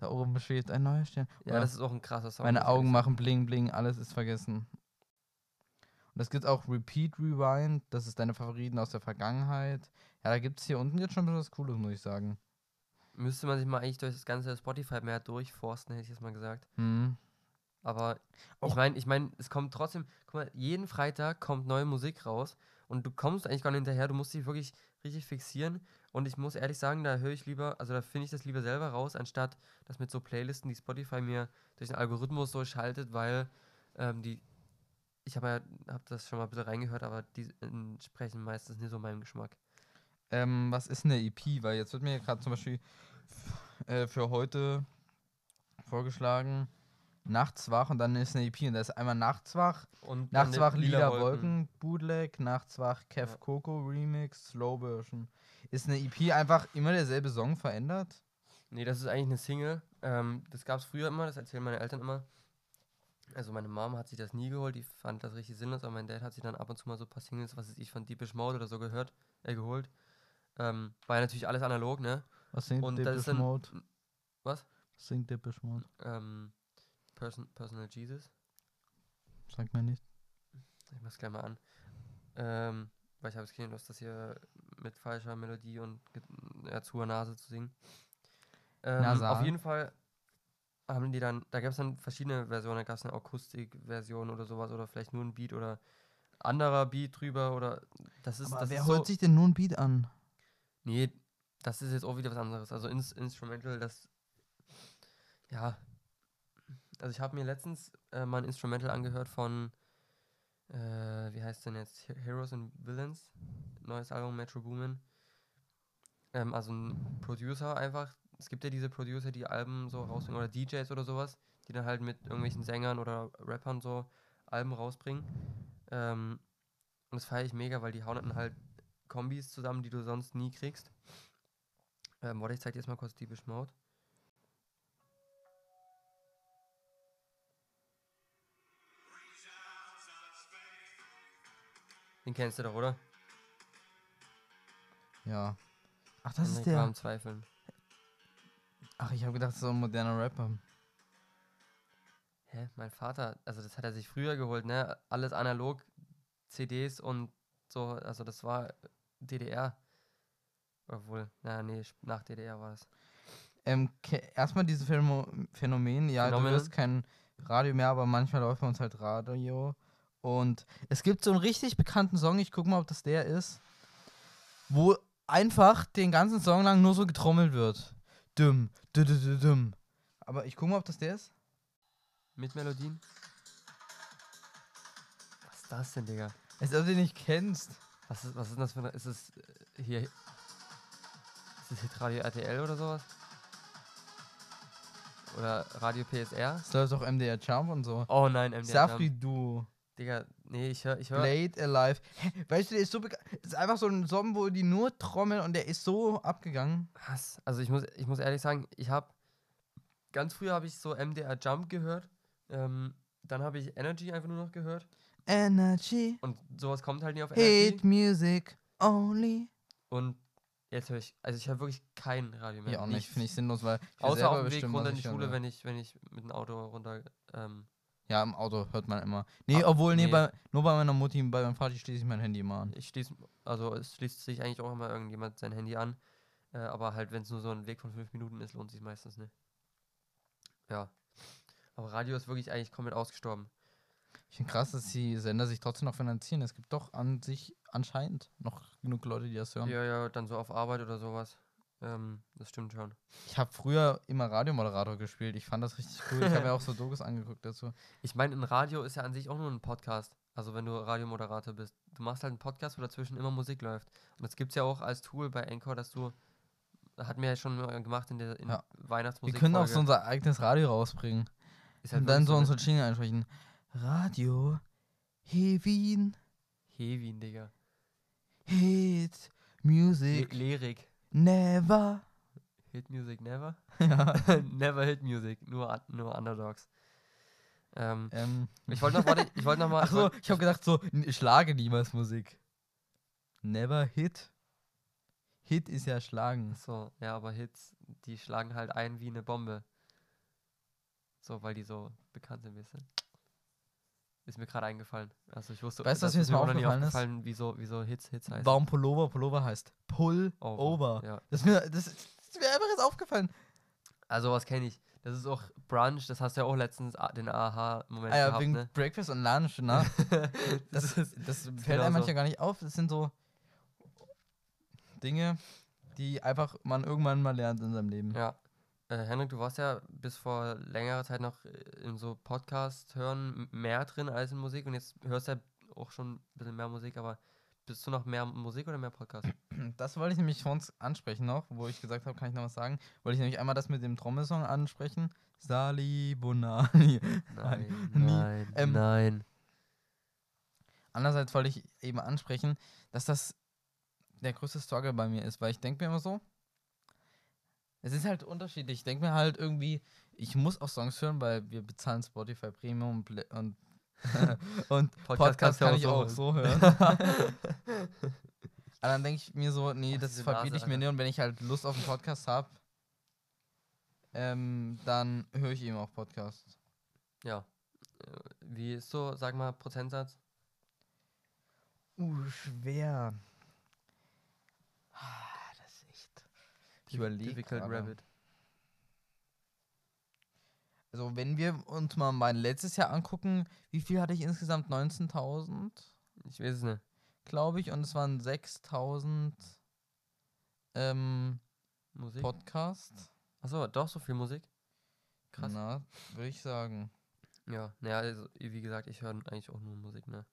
Da oben schwebt ein neuer Stern. Ja, Oder das ist auch ein krasser Song. Meine Augen machen bling bling, alles ist vergessen. Und das gibt auch Repeat Rewind, das ist deine Favoriten aus der Vergangenheit. Ja, da gibt es hier unten jetzt schon ein bisschen was Cooles, muss ich sagen. Müsste man sich mal eigentlich durch das ganze Spotify mehr durchforsten, hätte ich jetzt mal gesagt. Hm. Aber ich meine, ich meine, es kommt trotzdem, guck mal, jeden Freitag kommt neue Musik raus und du kommst eigentlich gar nicht hinterher, du musst dich wirklich richtig fixieren und ich muss ehrlich sagen, da höre ich lieber, also da finde ich das lieber selber raus, anstatt das mit so Playlisten, die Spotify mir durch den Algorithmus so schaltet, weil ähm, die, ich habe ja, hab das schon mal ein bisschen reingehört, aber die entsprechen meistens nicht so meinem Geschmack. Ähm, was ist eine EP? Weil jetzt wird mir gerade zum Beispiel äh, für heute vorgeschlagen, Nachts wach und dann ist eine EP und da ist einmal Nachts wach, Und Nachts wach, lila Wolken, Bootleg, Nachts wach, Kev Ja. Coco Remix, Slow Version. Ist eine EP einfach immer derselbe Song verändert? Nee, das ist eigentlich eine Single. Ähm, das gab es früher immer, das erzählen meine Eltern immer. Also meine Mom hat sich das nie geholt, die fand das richtig sinnlos, aber mein Dad hat sich dann ab und zu mal so ein paar Singles, was weiß ich, von Deepish Mode oder so gehört, äh, geholt. Ähm, war ja natürlich alles analog, ne? Was singt Und ist dann- Mode? Was? Was singt Depeche Mode? Ähm, Person, Personal Jesus. Sagt mir nicht. Ich mach's gleich mal an. Ähm, weil ich habe jetzt keine Lust, das hier mit falscher Melodie und ja, zu Nase zu singen. Ähm, auf jeden Fall haben die dann, da gab es dann verschiedene Versionen, da gab es eine Akustikversion oder sowas oder vielleicht nur ein Beat oder anderer Beat drüber oder das ist Aber das wer ist holt so, sich denn nun ein Beat an? Nee, das ist jetzt auch wieder was anderes. Also ins Instrumental, das ja, also ich habe mir letztens äh, mal ein Instrumental angehört von äh, wie heißt denn jetzt He- Heroes and Villains, neues Album Metro Boomin. Ähm, also ein Producer einfach. Es gibt ja diese Producer, die Alben so rausbringen oder DJs oder sowas, die dann halt mit irgendwelchen Sängern oder Rappern so Alben rausbringen. Ähm, und das feiere ich mega, weil die hauen dann halt Kombis zusammen, die du sonst nie kriegst. Ähm, warte, ich zeig dir jetzt mal kurz Deepish Mode. Den kennst du doch, oder? Ja. Ach, das ist der. Rahm Zweifeln. Ach, ich habe gedacht, das ist so ein moderner Rapper. Hä? Mein Vater, also das hat er sich früher geholt, ne? Alles analog, CDs und so, also das war DDR. Obwohl, na nee, nach DDR war das. Ähm, erstmal dieses Phänomen, Phänomen ja, Phänomen. du hörst kein Radio mehr, aber manchmal läuft bei uns halt Radio. Und es gibt so einen richtig bekannten Song, ich guck mal, ob das der ist, wo einfach den ganzen Song lang nur so getrommelt wird. Dumm, dü dü dü dumm. Aber ich guck mal, ob das der ist. Mit Melodien? Was ist das denn, Digga? Als ob du den nicht kennst. Was ist, was ist denn das für eine. Ist es äh, hier. Ist es Hitradio RTL oder sowas? Oder Radio PSR? Das läuft auch MDR Jump und so. Oh nein, MDR. Safri Jump. Digga, nee, ich höre. Ich hör, Blade Alive. Hä, weißt du, der ist so ist einfach so ein Song, wo die nur trommeln und der ist so abgegangen. Was? Also ich muss, ich muss ehrlich sagen, ich habe ganz früher habe ich so MDR Jump gehört. Ähm, dann habe ich Energy einfach nur noch gehört. Energy. Und sowas kommt halt nie auf Energy. Music only. Und jetzt höre ich, also ich höre wirklich kein Radio mehr. Ja, auch nicht, finde ich sinnlos, weil ich Außer auf dem Weg runter in die hören Schule, wenn ich, wenn ich mit dem Auto runter. Ähm, Ja, im Auto hört man immer. Nee, Ah, obwohl, nee, nee. Bei, nur bei meiner Mutti, bei meinem Vater schließe ich mein Handy immer an. ich schließe, also es schließt sich eigentlich auch immer irgendjemand sein Handy an. Äh, aber halt, wenn es nur so ein Weg von fünf Minuten ist, lohnt sich meistens nicht. Ja. Aber Radio ist wirklich eigentlich komplett ausgestorben. Ich finde krass, dass die Sender sich trotzdem noch finanzieren. Es gibt doch an sich anscheinend noch genug Leute, die das hören. Ja, ja, dann so auf Arbeit oder sowas. Ähm, das stimmt schon. Ich habe früher immer Radiomoderator gespielt. Ich fand das richtig cool. Ich habe mir [LAUGHS] auch so Dokus angeguckt dazu. Ich meine, ein Radio ist ja an sich auch nur ein Podcast. Also wenn du Radiomoderator bist. Du machst halt einen Podcast, wo dazwischen immer Musik läuft. Und das gibt es ja auch als Tool bei Anchor, dass du. Hat mir ja schon gemacht in der in Ja. Weihnachtsmusik. Wir können auch so unser eigenes Radio rausbringen. halt und dann so unsere Jingle einsprechen. Radio, Hevin, Hevin, Digga. Hit, Music, Lyrik. Never. Hit Music never? [LAUGHS] Ja. [LAUGHS] never Hit Music. Nur, nur Underdogs. Ähm, Ähm, ich wollte noch, warte, ich wollte noch mal. [LAUGHS] Ach so, ich habe gedacht so, n- Schlage niemals Musik. Never Hit. Hit ist ja Schlagen. So, ja, aber Hits, die schlagen halt ein wie eine Bombe. So, weil die so bekannt sind, weißt du? Ist mir gerade eingefallen. Also ich wusste, Weißt du, was mir jetzt mal nie aufgefallen ist? aufgefallen, wieso, wieso Hits Hits heißen. Warum Pullover Pullover heißt? Pull Over, over. Ja. Das ist mir, das, das ist mir einfach jetzt aufgefallen. Also was kenne ich. Das ist auch Brunch, das hast du ja auch letztens a- den Aha-Moment Ah ja, gehabt, wegen ne? Breakfast und Lunch, ne? [LAUGHS] Das, das das [LAUGHS] fällt genau einem so. manchmal gar nicht auf. Das sind so Dinge, die einfach man irgendwann mal lernt in seinem Leben. ja. Äh, Henrik, du warst ja bis vor längerer Zeit noch äh, in so Podcast hören mehr drin als in Musik und jetzt hörst du ja auch schon ein bisschen mehr Musik, aber bist du noch mehr Musik oder mehr Podcast? [CLEARS THROAT] Das wollte ich nämlich vor uns ansprechen noch, wo ich gesagt habe, kann ich noch was sagen? Wollte ich nämlich einmal das mit dem Trommelsong ansprechen. Sali Bonani. [LAUGHS] Nein, nein, Ähm, nein. Andererseits wollte ich eben ansprechen, dass das der größte Struggle bei mir ist, weil ich denke mir immer so, es ist halt unterschiedlich. Ich denke mir halt irgendwie, ich muss auch Songs hören, weil wir bezahlen Spotify Premium und, und, [LAUGHS] [LAUGHS] Podcast, du kann ich auch so [LAUGHS] hören. Aber dann denke ich mir so, nee, Ach, das verbiete ich mir nicht und wenn ich halt Lust auf einen Podcast habe, ähm, dann höre ich eben auch Podcasts. Ja. Wie ist so, sag mal, Prozentsatz? Uh, schwer. Ah, Das ist echt. Ich überlege. Difficult Rabbit. Also, wenn wir uns mal mein letztes Jahr angucken, wie viel hatte ich insgesamt? 19.000, Ich weiß es nicht. glaube ich, und es waren 6.000 ähm, Musik? Podcasts. Achso, doch so viel Musik? Krass. Na, würde ich sagen. Ja, naja, also, wie gesagt, ich höre eigentlich auch nur Musik, ne?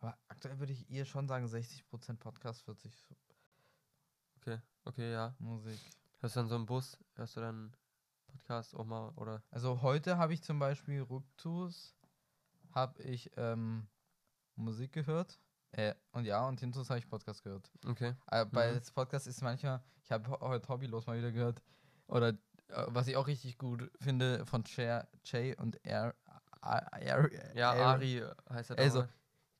Aber aktuell würde ich ihr schon sagen, 60% Podcast, 40 Okay, okay, ja. Musik. Hörst du dann so im Bus? Hörst du dann Podcast auch mal, oder? Also heute habe ich zum Beispiel Rücktus, habe ich ähm, Musik gehört. Äh, und ja, und Hintus habe ich Podcast gehört. Okay. Äh, bei Mhm. Podcast ist manchmal, ich habe heute Hobbylos mal wieder gehört. Oder äh, was ich auch richtig gut finde von Cher, Jay und Air. Air, Ja, Air- Ari heißt er Also.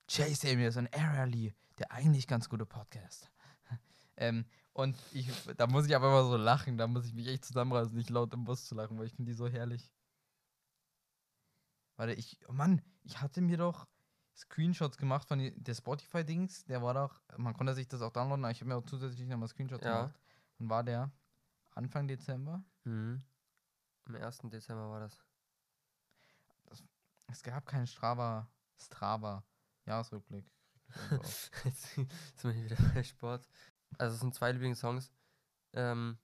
Jay Samuels und Aaron Lee, der eigentlich ganz gute Podcast. [LAUGHS] ähm, und ich, da muss ich aber immer so lachen, da muss ich mich echt zusammenreißen, nicht laut im Bus zu lachen, weil ich finde die so herrlich. Warte, ich, oh Mann, ich hatte mir doch Screenshots gemacht von der Spotify-Dings, der war doch, man konnte sich das auch downloaden, aber ich habe mir auch zusätzlich nochmal Screenshots Ja. gemacht. Und war der Anfang Dezember? Mhm. Am 1. Dezember war das. Es gab keinen Strava, Strava, Jahresrückblick. [LAUGHS] Jetzt sind wir hier wieder bei Sport. Also es sind zwei Lieblingssongs. Ähm,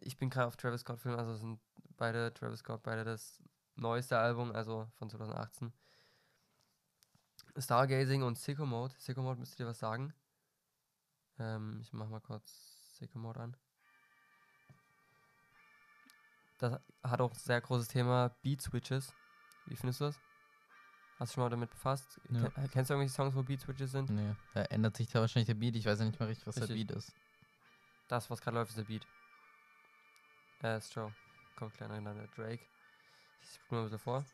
ich bin gerade auf Travis Scott Film, also es sind beide Travis Scott, beide das neueste Album, also von 2018. Stargazing und Sicko Mode. Sicko Mode müsste dir was sagen. Ähm, ich mach mal kurz Sicko Mode an. Das hat auch ein sehr großes Thema Beat Switches. Wie findest du das? Hast du schon mal damit befasst? Ja. Ken- Kennst du irgendwelche Songs, wo Beat Switches sind? Nee, da ändert sich da wahrscheinlich der Beat. Ich weiß ja nicht mehr richtig, was der Richtig. Beat ist. Das, was gerade läuft, ist der Beat. Äh, ist Joe. Kommt kleiner genannt, der Drake. Ich spule mal ein bisschen vor.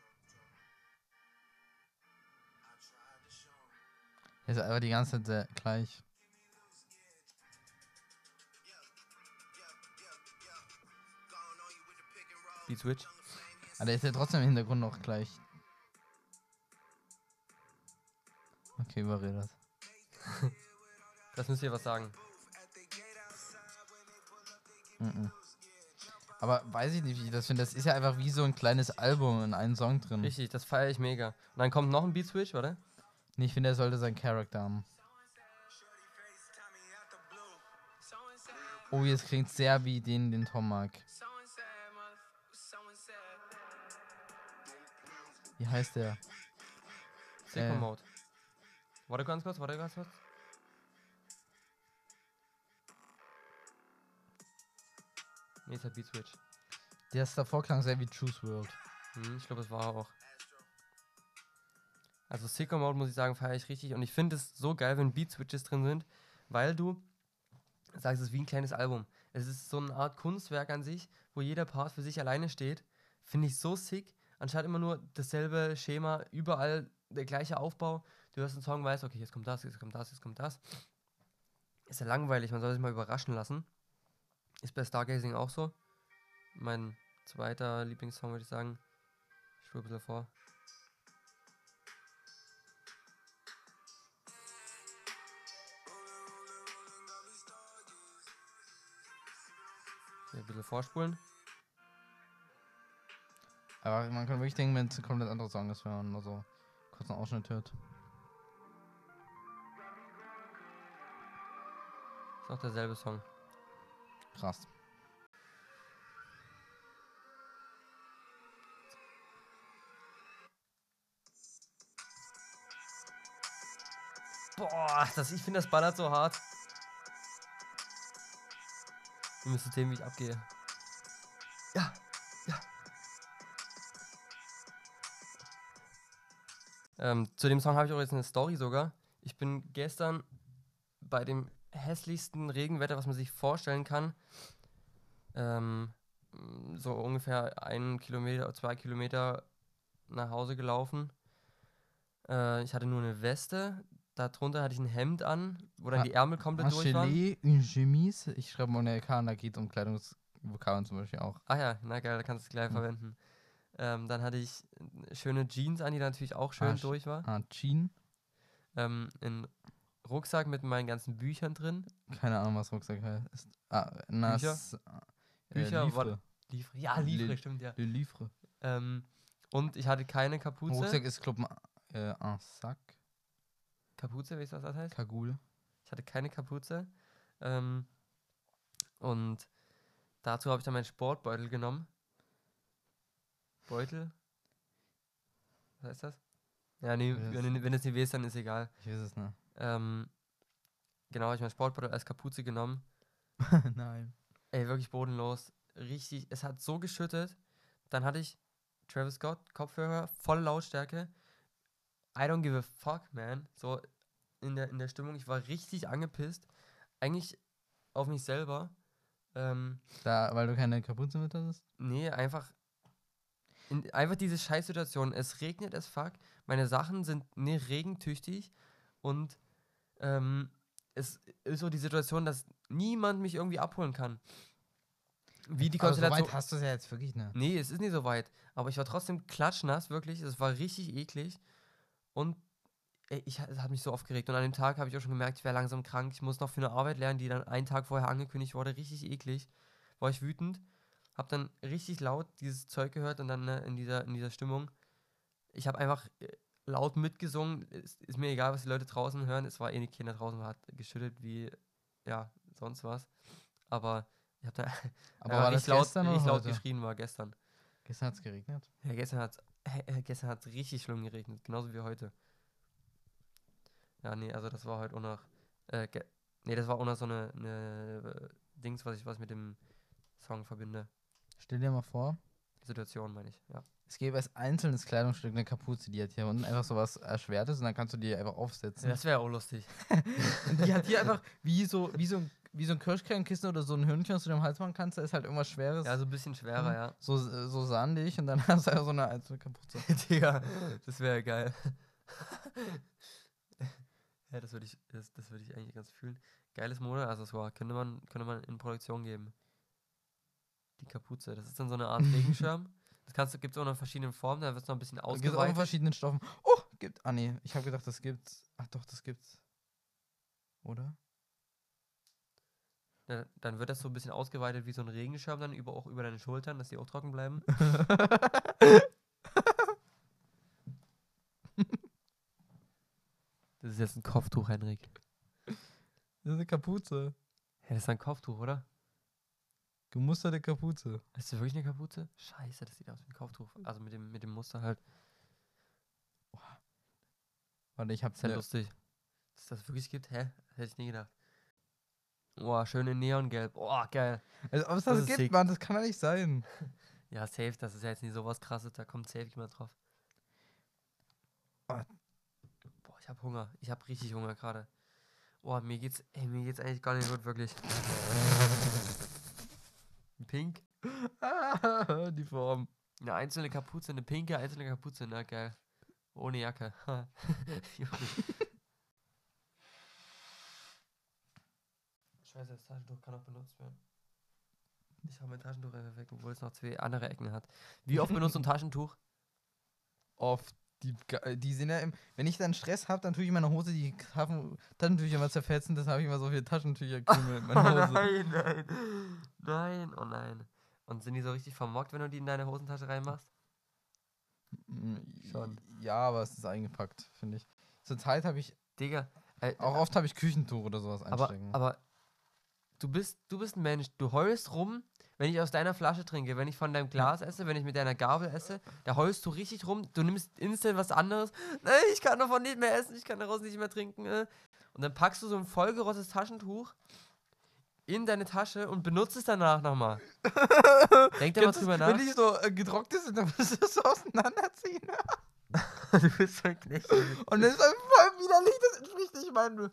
Ist aber die ganze Zeit sehr gleich. Beat Switch. Aber der ist ja trotzdem im Hintergrund noch gleich. Okay, überredet. [LAUGHS] Das müsst ihr was sagen. Mhm. Aber weiß ich nicht, wie ich das finde. Das ist ja einfach wie so ein kleines Album in einem Song drin. Richtig, das feiere ich mega. Und dann kommt noch ein Beat Switch, oder? Nee, ich finde, er sollte seinen Charakter haben. Oh, jetzt klingt sehr wie den, den Tom mag. Wie heißt der? Sicko Äh. Warte ganz kurz, warte ganz kurz. Nee, ist der Beat Switch. Der ist davor klang sehr wie Juice World. Hm, ich glaube, es war er auch. Also Sicko Mode muss ich sagen, feiere ich richtig. Und ich finde es so geil, wenn Beat Switches drin sind, weil du sagst, es ist wie ein kleines Album. Es ist so eine Art Kunstwerk an sich, wo jeder Part für sich alleine steht. Finde ich so sick. Anstatt immer nur dasselbe Schema, überall der gleiche Aufbau. Du hörst einen Song, weißt, okay, jetzt kommt das, jetzt kommt das, jetzt kommt das. Ist ja langweilig, man soll sich mal überraschen lassen. Ist bei Stargazing auch so. Mein zweiter Lieblingssong, würde ich sagen. Ich spule ein bisschen vor. Ein bisschen vorspulen. Aber man kann wirklich denken, wenn es ein komplett anderer Song ist, wenn man nur so kurz einen Ausschnitt hört. Ist auch derselbe Song. Krass. Boah, das, ich finde das ballert so hart. Ihr müsstet sehen, wie ich abgehe. Ja, ja. Ähm, zu dem Song habe ich auch jetzt eine Story sogar. Ich bin gestern bei dem hässlichsten Regenwetter, was man sich vorstellen kann, ähm, so ungefähr einen Kilometer, zwei Kilometer nach Hause gelaufen. Äh, ich hatte nur eine Weste, darunter hatte ich ein Hemd an, wo dann Ha- die Ärmel komplett durch waren. Gelee, une chemise. Ich schreibe mal eine LK und da geht es um Kleidungsvokabeln zum Beispiel auch. Ah ja, na geil, da kannst du es gleich Hm. verwenden. Ähm, dann hatte ich schöne Jeans an, die natürlich auch schön Ah, durch war. Ah, Jean. Ähm, ein Rucksack mit meinen ganzen Büchern drin. Keine Ahnung, was Rucksack heißt. Ah, na, Bücher? äh, Bücher, Livre. Livre. Ja, Livre, Li- stimmt, ja. Le Livre. Ähm, und ich hatte keine Kapuze. Rucksack ist, glaub ich, äh, ein Sack. Kapuze, weißt du, was das heißt? Kagul. Ich hatte keine Kapuze. Ähm, und dazu habe ich dann meinen Sportbeutel genommen. Beutel? Was heißt das? Ja, nee, wenn, wenn es nicht weißt, dann ist egal. Ich weiß es nicht. Ähm, genau, habe ich meinen Sportbeutel als Kapuze genommen. [LAUGHS] Nein. Ey, wirklich bodenlos. Richtig, es hat so geschüttet. Dann hatte ich Travis Scott Kopfhörer, volle Lautstärke. I don't give a fuck, man. So in der, in der Stimmung. Ich war richtig angepisst. Eigentlich auf mich selber. Ähm, Da, weil du keine Kapuze mit hattest? nee, einfach. In, einfach diese Scheißsituation. Es regnet as fuck. Meine Sachen sind ne, regentüchtig. Und ähm, es ist so die Situation, dass niemand mich irgendwie abholen kann. Wie die Aber so Konstellation. weit hast du es ja jetzt wirklich nicht. Nee, es ist nicht so weit. Aber ich war trotzdem klatschnass, wirklich. Es war richtig eklig. Und ey, ich, es hat mich so aufgeregt. Und an dem Tag habe ich auch schon gemerkt, ich wäre langsam krank. Ich muss noch für eine Arbeit lernen, die dann einen Tag vorher angekündigt wurde. Richtig eklig. War ich wütend. Hab dann richtig laut dieses Zeug gehört und dann ne, in, dieser, in dieser Stimmung. Ich habe einfach äh, laut mitgesungen. Ist, ist mir egal, was die Leute draußen hören. Es war eh nicht Kinder draußen, hat geschüttet wie, ja, sonst was. Aber ich habe da Aber war richtig laut, richtig laut geschrien war gestern. Gestern hat es geregnet. Ja, gestern hat äh, gestern hat's richtig schlimm geregnet, genauso wie heute. Ja, nee, also das war heute auch noch. Äh, nee, das war auch noch so eine, eine äh, Dings, was ich was mit dem Song verbinde. Stell dir mal vor, Situation, meine ich, ja. es gäbe als einzelnes Kleidungsstück eine Kapuze, die hat hier unten einfach so was Erschwertes und dann kannst du die einfach aufsetzen. Das wäre auch lustig. Und [LAUGHS] die hat hier einfach wie so, wie so, ein- wie so ein Kirschkernkissen oder so ein Hörnchen, was du am Hals machen kannst, da ist halt irgendwas Schweres. Ja, so ein bisschen schwerer, Mhm. ja. so, so sandig und dann [LAUGHS] hast du einfach so eine einzelne Kapuze. [LAUGHS] Digga, das wäre geil. ja, das würde ich, das, das würde ich eigentlich ganz fühlen. Geiles Modeaccessoire, könnte man, könnte man in Produktion geben. Die Kapuze, das ist dann so eine Art Regenschirm. Das kannst du, gibt es auch noch in verschiedenen Formen, da wird es noch ein bisschen Es gibt auch in ausgeweitet. verschiedenen Stoffen. Oh, gibt. Ah nee, ich habe gedacht, das gibt's. Ach doch, das gibt's. Oder? Ja, dann wird das so ein bisschen ausgeweitet wie so ein Regenschirm dann über, auch über deine Schultern, dass die auch trocken bleiben. [LAUGHS] Das ist jetzt ein Kopftuch, Henrik. Das ist eine Kapuze. Ja, das ist ein Kopftuch, oder? Gemusterte Kapuze. Ist das wirklich eine Kapuze? Scheiße, das sieht aus wie ein Kopftuch. Also mit dem, mit dem Muster halt. Warte, ich hab's Ist ja ne, lustig. Dass das wirklich gibt? Hä? Hätte ich nie gedacht. Boah, schön in Neongelb. Boah, geil. Also, ob es Das das, gibt, sick. Mann, das kann ja nicht sein. [LAUGHS] Ja, safe, das ist ja jetzt nicht sowas krasses, da kommt safe jemand drauf. Ah. Boah, ich hab Hunger. Ich hab richtig Hunger gerade. Boah, mir geht's, ey, mir geht's eigentlich gar nicht gut, wirklich. Pink. [LAUGHS] Die Form. Eine einzelne Kapuze, eine pinke einzelne Kapuze, na geil. Ohne Jacke. [LAUGHS] Scheiße, das Taschentuch kann auch benutzt werden. Ich habe mein Taschentuch einfach weg, obwohl es noch zwei andere Ecken hat. Wie oft benutzt du ein Taschentuch? Oft. Die, ga- die sind ja im. Wenn ich dann Stress habe, dann tue ich in meiner Hose die Taschen- Taschentücher immer zerfetzen. Das habe ich immer so viele Taschentücher Krümel in meiner Hose. nein, nein. Nein, oh nein. Und sind die so richtig vermockt, wenn du die in deine Hosentasche reinmachst? Mm, Schon. Ja, aber es ist eingepackt, finde ich. Zurzeit habe ich. Digga. Äh, Auch oft habe ich Küchentuch oder sowas aber, einstecken. aber du bist, du bist ein Mensch, du heulst rum, wenn ich aus deiner Flasche trinke, wenn ich von deinem Glas esse, wenn ich mit deiner Gabel esse, da heulst du richtig rum, du nimmst instant was anderes. Nein, ich kann davon nicht mehr essen, ich kann daraus nicht mehr trinken. Äh. Und dann packst du so ein vollgerottetes Taschentuch in deine Tasche und benutzt es danach nochmal. [LAUGHS] Denk da mal drüber nach. Wenn die so äh, getrocknet sind, dann musst du es so [LAUGHS] auseinanderziehen. [LAUGHS] du bist so ein Knecht. Und das ist voll widerlich. Das entspricht nicht meinem,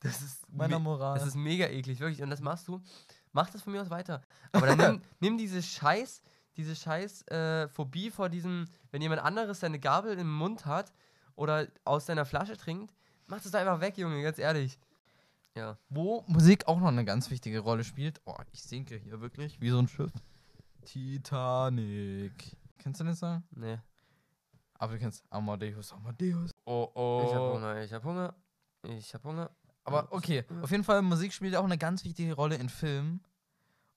Das ist meiner me- Moral. Das ist mega eklig, wirklich. Und das machst du. Mach das von mir aus weiter. [LAUGHS] Aber dann nimm, nimm diese Scheiß, diese Scheiß äh, Phobie vor diesem, wenn jemand anderes seine Gabel im Mund hat oder aus deiner Flasche trinkt, mach das da einfach weg, Junge, ganz ehrlich. Ja. Wo Musik auch noch eine ganz wichtige Rolle spielt. Oh, ich sinke hier wirklich wie so ein Schiff. Titanic. Kennst du den Song? Nee. Aber du kennst Amadeus, Amadeus. Oh, oh. Ich hab Hunger, ich hab Hunger. Ich hab Hunger. Aber okay, auf jeden Fall, Musik spielt auch eine ganz wichtige Rolle in Filmen.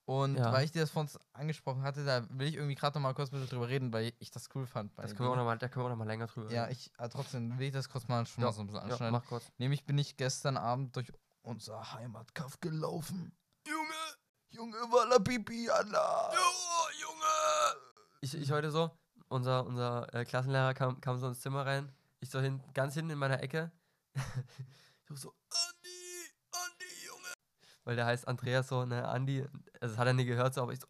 Und Ja. weil ich dir das vorhin angesprochen hatte, da will ich irgendwie gerade noch mal kurz mit dir drüber reden, weil ich das cool fand. bei Das können wir auch noch mal, da können wir auch noch mal länger drüber Ja, reden. ich, aber trotzdem will ich das kurz mal schon Ja, mal so ein bisschen Ja, anschneiden. mach kurz. Nämlich bin ich gestern Abend durch unser Heimatkaff gelaufen. Junge! Junge, Walla Pipi, Allah. Junge! Ich, ich heute so, unser, unser äh, Klassenlehrer kam, kam so ins Zimmer rein. Ich so hin, ganz hinten in meiner Ecke. [LAUGHS] ich so, Junge! Weil der heißt Andreas so, ne, Andi. Also das hat er nie gehört so, aber ich so,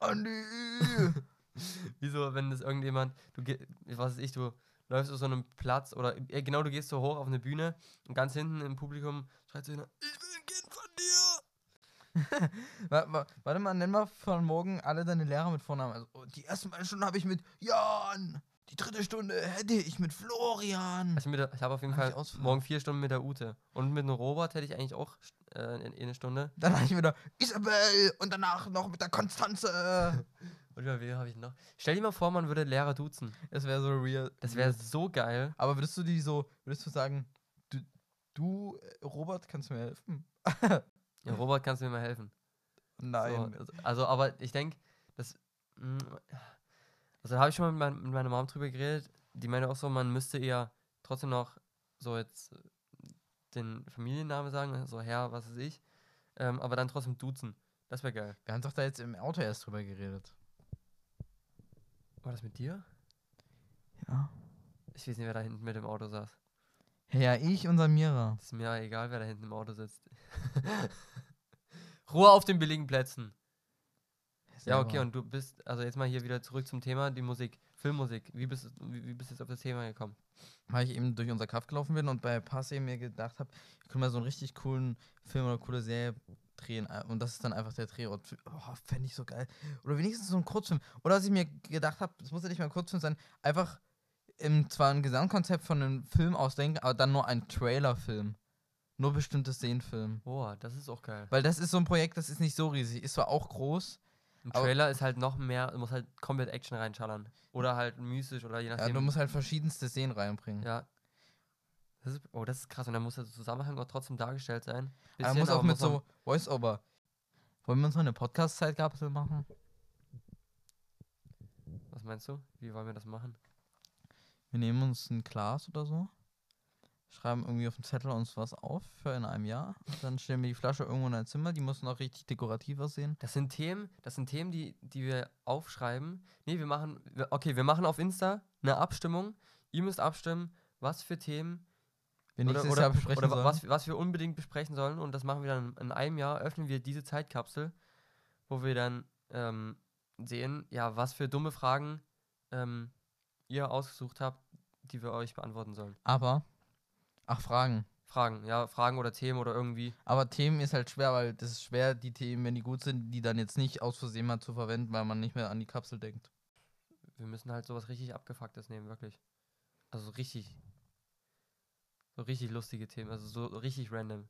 Andi! Andi. [LAUGHS] Wieso, wenn das irgendjemand, du was weiß ich, du läufst auf so einem Platz oder äh, genau, du gehst so hoch auf eine Bühne und ganz hinten im Publikum schreit so einer, ich will ein Kind von dir! [LAUGHS] wa wa warte mal, nenn mal von morgen alle deine Lehrer mit Vornamen. Also, oh, die ersten beiden Stunden habe ich mit Jan. Die dritte Stunde hätte ich mit Florian. Also mit der, ich habe auf jeden ich Fall morgen vier Stunden mit der Ute. Und mit dem Robert hätte ich eigentlich auch äh, in, in eine Stunde. Dann habe ich wieder Isabel und danach noch mit der Konstanze. [LAUGHS] Und über wen habe ich noch? Stell dir mal vor, man würde Lehrer duzen. Das wäre so real. Das wäre so geil. Aber würdest du die so, würdest du sagen, du, du äh, Robert, kannst du mir helfen? [LAUGHS] Ja, Robert, kannst du mir mal helfen? Nein. So, also- also, aber ich denke, das. mm, Also, da habe ich schon mal mit, mein, mit meiner Mom drüber geredet. Die meinte auch so, man müsste eher trotzdem noch so jetzt äh, den Familiennamen sagen, so Herr, was weiß ich. Ähm, aber dann trotzdem duzen. Das wäre geil. Wir haben doch da jetzt im Auto erst drüber geredet. War das mit dir? Ja. Ich weiß nicht, wer da hinten mit dem Auto saß. Ja, ich und Samira. Ist mir egal, wer da hinten im Auto sitzt. [LAUGHS] Ruhe auf den billigen Plätzen. Ja, okay, und du bist, also jetzt mal hier wieder zurück zum Thema, die Musik, Filmmusik. Wie bist, du- wie, wie bist du jetzt auf das Thema gekommen? Weil ich eben durch unser Kaff gelaufen bin und bei Pass eben mir gedacht habe, ich könnte mal so einen richtig coolen Film oder coole Serie drehen. äh, Und das ist dann einfach der Drehort. für- Oh, fände ich so geil. Oder wenigstens so ein Kurzfilm. Oder was ich mir gedacht habe, das muss ja nicht mal ein Kurzfilm sein, einfach im, zwar ein Gesamtkonzept von einem Film ausdenken, aber dann nur ein Trailerfilm. Nur bestimmte Szenenfilm. Boah, das ist auch geil. Weil das ist so ein Projekt, das ist nicht so riesig. Ist zwar auch groß, Ein aber- Trailer ist halt noch mehr, muss halt komplett Action reinschallern. Oder halt mystisch oder je ja, nachdem. du musst halt verschiedenste Szenen reinbringen. ja. Das ist, oh, das ist krass. Und dann muss der Zusammenhang auch trotzdem dargestellt sein. Bisschen, muss auch aber mit man- so Voice-Over. Wollen wir uns mal eine Podcast-Zeitkapsel machen? Was meinst du? Wie wollen wir das machen? Wir nehmen uns ein Glas oder so, schreiben irgendwie auf den Zettel uns was auf für in einem Jahr. Dann stellen wir die Flasche irgendwo in ein Zimmer. Die muss noch richtig dekorativ aussehen. Das sind Themen, das sind Themen, die, die wir aufschreiben. Nee, wir machen, okay, wir machen auf Insta eine Abstimmung. Ihr müsst abstimmen, was für Themen Wir oder, nächstes oder, Jahr besprechen oder sollen. was, was wir unbedingt besprechen sollen. Und das machen wir dann in einem Jahr, öffnen wir diese Zeitkapsel, wo wir dann ähm, sehen, ja, was für dumme Fragen ähm, ihr ausgesucht habt, die wir euch beantworten sollen. Aber, ach, Fragen. Fragen, ja, Fragen oder Themen oder irgendwie. Aber Themen ist halt schwer, weil das ist schwer, die Themen, wenn die gut sind, die dann jetzt nicht aus Versehen mal zu verwenden, weil man nicht mehr an die Kapsel denkt. Wir müssen halt sowas richtig abgefucktes nehmen, wirklich. Also so richtig. So richtig lustige Themen, also so richtig random.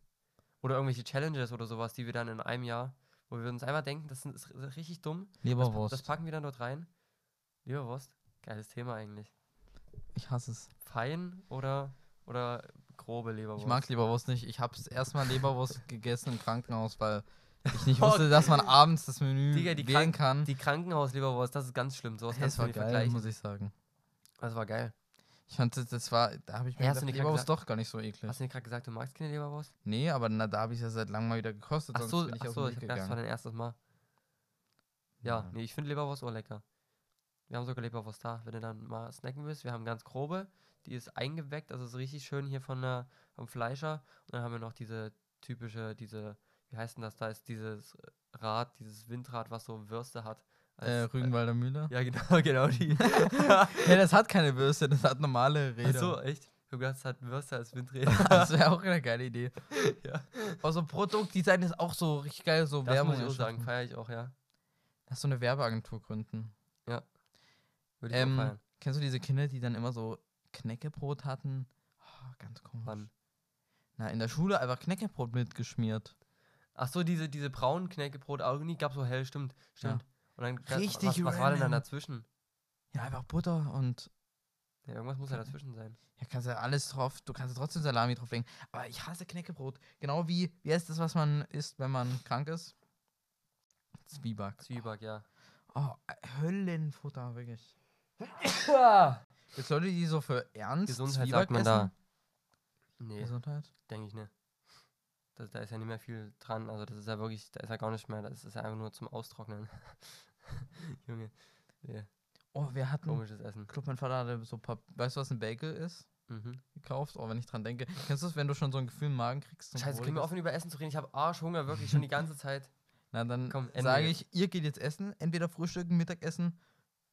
Oder irgendwelche Challenges oder sowas, die wir dann in einem Jahr, wo wir uns einmal denken, das ist, richtig dumm. Das, Leberwurst. das packen wir dann dort rein. Leberwurst, geiles Thema eigentlich. ich hasse es. Fein oder, oder grobe Leberwurst? Ich mag Leberwurst nicht. Ich habe erstmal Leberwurst [LAUGHS] gegessen im Krankenhaus, weil ich nicht Oh, wusste, dass man abends das Menü Digga, wählen Krank- kann. Die Krankenhausleberwurst, das ist ganz schlimm. Sowas Hey, kannst das war geil, vergleichen. muss ich sagen. Das war geil. Ich fand, das, das war, da habe ich mir hast gedacht, Leberwurst doch gar nicht so eklig. Hast du nicht gerade gesagt, du magst keine Leberwurst? Nee, aber na, da habe ich ja seit langem mal wieder gekostet, Ach sonst so, bin ich ach so ich gedacht, das war dein erstes Mal. Ja, nee, ich finde Leberwurst auch lecker. Wir haben sogar Leberwurst da, wenn du dann mal snacken willst. Wir haben ganz grobe, die ist eingeweckt, also ist richtig schön hier von der, vom Fleischer. Und dann haben wir noch diese typische, diese, wie heißt denn das? Da ist dieses Rad, dieses Windrad, was so Würste hat. Äh, Als- Rügenwalder Mühle. Ja, genau, [LAUGHS] genau die. [LAUGHS] Ja, das hat keine Würste, das hat normale Räder. Ach so, echt? Du hast halt Würste als Windräder. [LAUGHS] Das wäre auch eine geile Idee. ja. Aber so Produktdesign ist auch so richtig geil, so Das Werbung. muss ich auch sagen, feiere ich auch, ja. Lass so eine Werbeagentur gründen. Würde ich Ähm, auch feiern. Kennst du diese Kinder, die dann immer so Knäckebrot hatten? Oh, ganz komisch. Wann? Na, in der Schule einfach Knäckebrot mitgeschmiert. Ach so, diese, diese braunen Knäckebrot, auch nie gab so hell, stimmt, stimmt. Und Und dann, Richtig was, was war denn dann dazwischen? Ja, einfach Butter und Ja, irgendwas muss ja dazwischen sein. ja, kannst ja alles drauf, du kannst ja trotzdem Salami drauflegen. Aber ich hasse Knäckebrot. Genau wie, wie heißt das, was man isst, wenn man krank ist? Zwieback. Zwieback, ja. Oh, Höllenfutter, wirklich. [COUGHS] Jetzt Leute, die so für ernst Gesundheit Zwieback sagt man essen? da. Nee, Gesundheit? denke ich nicht. Da, da ist ja nicht mehr viel dran. Also das ist ja wirklich, da ist ja gar nicht mehr. Das ist ja einfach nur zum Austrocknen. [LAUGHS] Junge. Nee, Oh, wir hatten, komisches Essen. ich glaube, mein Vater hatte so ein paar, weißt du, was ein Bagel ist? Mhm. Gekauft, oh, wenn ich dran denke. Kennst du es, wenn du schon so ein Gefühl im Magen kriegst? Scheiße, können wir aufhören über Essen zu reden? Ich habe Arschhunger, wirklich schon die ganze Zeit. [LAUGHS] Na, dann sage ich, ihr geht jetzt essen, entweder Frühstücken, Mittagessen,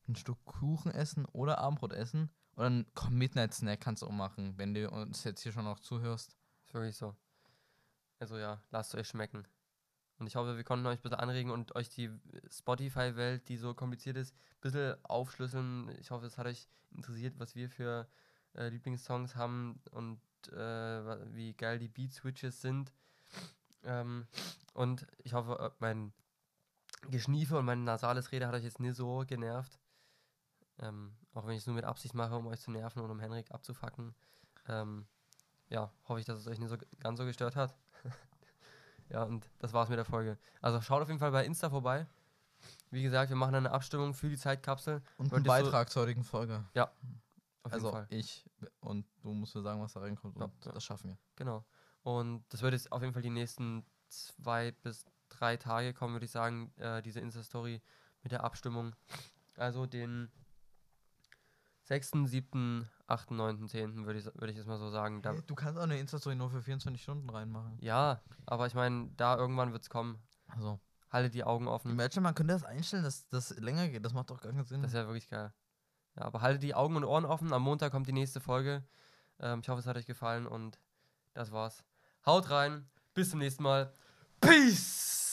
ein Stück Kuchen essen oder Abendbrot essen. Oder ein Midnight Snack kannst du auch machen, wenn du uns jetzt hier schon noch zuhörst. Ist wirklich so. Also ja, lasst euch schmecken. Und ich hoffe, wir konnten euch ein bisschen anregen und euch die Spotify-Welt, die so kompliziert ist, ein bisschen aufschlüsseln. Ich hoffe, es hat euch interessiert, was wir für äh, Lieblingssongs haben und äh, wie geil die Beat-Switches sind. Ähm, und ich hoffe, äh, mein Geschniefe und mein nasales Rede hat euch jetzt nicht so genervt. Ähm, auch wenn ich es nur mit Absicht mache, um euch zu nerven und um Henrik abzufacken. Ähm, ja, hoffe ich, dass es euch nicht so ganz so gestört hat. [LAUGHS] ja, und das war's mit der Folge. Also schaut auf jeden Fall bei Insta vorbei. Wie gesagt, wir machen eine Abstimmung für die Zeitkapsel. Und Wollt ein ihr so- Beitrag zur heutigen Folge. Auf also jeden Fall. ich und du musst mir sagen, was da reinkommt. Ja, und ja. das schaffen wir. Genau. Und das wird jetzt auf jeden Fall die nächsten zwei bis drei Tage kommen, würde ich sagen, äh, diese Insta-Story mit der Abstimmung. Also den 6., 7., 8., 9., 10. würde ich, würde ich jetzt mal so sagen. Da, Du kannst auch eine Insta-Story nur für 24 Stunden reinmachen. ja, aber ich meine, da irgendwann wird es kommen. Also, Halte die Augen offen. imagine, man könnte das einstellen, dass das länger geht. Das macht doch gar keinen Sinn. Das wäre wirklich geil. Ja, aber haltet die Augen und Ohren offen. Am Montag kommt die nächste Folge. Ähm, ich hoffe, es hat euch gefallen und das war's. Haut rein. Bis zum nächsten Mal. Peace!